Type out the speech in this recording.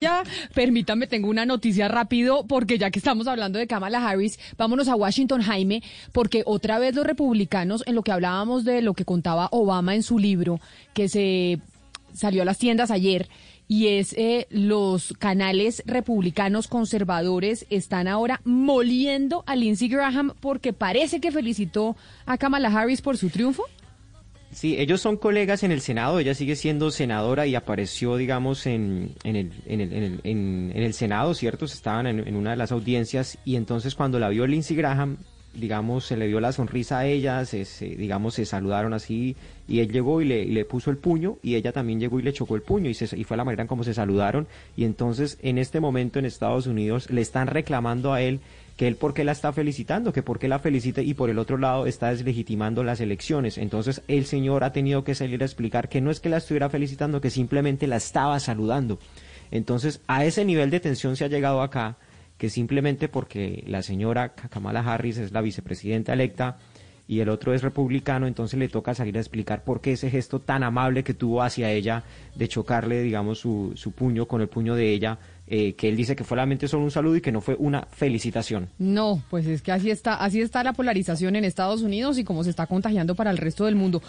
Ya, permítame, tengo una noticia rápido, porque ya que estamos hablando de Kamala Harris, vámonos a Washington, Jaime, porque otra vez los republicanos, en lo que hablábamos de lo que contaba Obama en su libro, que se salió a las tiendas ayer, y es eh, los canales republicanos conservadores están ahora moliendo a Lindsey Graham porque parece que felicitó a Kamala Harris por su triunfo. Sí, ellos son colegas en el Senado, ella sigue siendo senadora y apareció, digamos, en, en, el, en, el, en, el, en, el Senado, ¿cierto? Estaban en, una de las audiencias y entonces cuando la vio Lindsey Graham, digamos, se le dio la sonrisa a ella, se, digamos, se saludaron así y él llegó y le, y le, puso el puño y ella también llegó y le chocó el puño y, se, y fue la manera en cómo se saludaron y entonces en este momento en Estados Unidos le están reclamando a él que él por qué la está felicitando, que por qué la felicita y por el otro lado está deslegitimando las elecciones. Entonces el señor ha tenido que salir a explicar que no es que la estuviera felicitando, que simplemente la estaba saludando. Entonces a ese nivel de tensión se ha llegado acá, que simplemente porque la señora Kamala Harris es la vicepresidenta electa, y el otro es republicano, entonces le toca salir a explicar por qué ese gesto tan amable que tuvo hacia ella de chocarle, digamos, su, su puño con el puño de ella, eh, que él dice que fue solamente solo un saludo y que no fue una felicitación. No, pues es que así está, así está la polarización en Estados Unidos y cómo se está contagiando para el resto del mundo.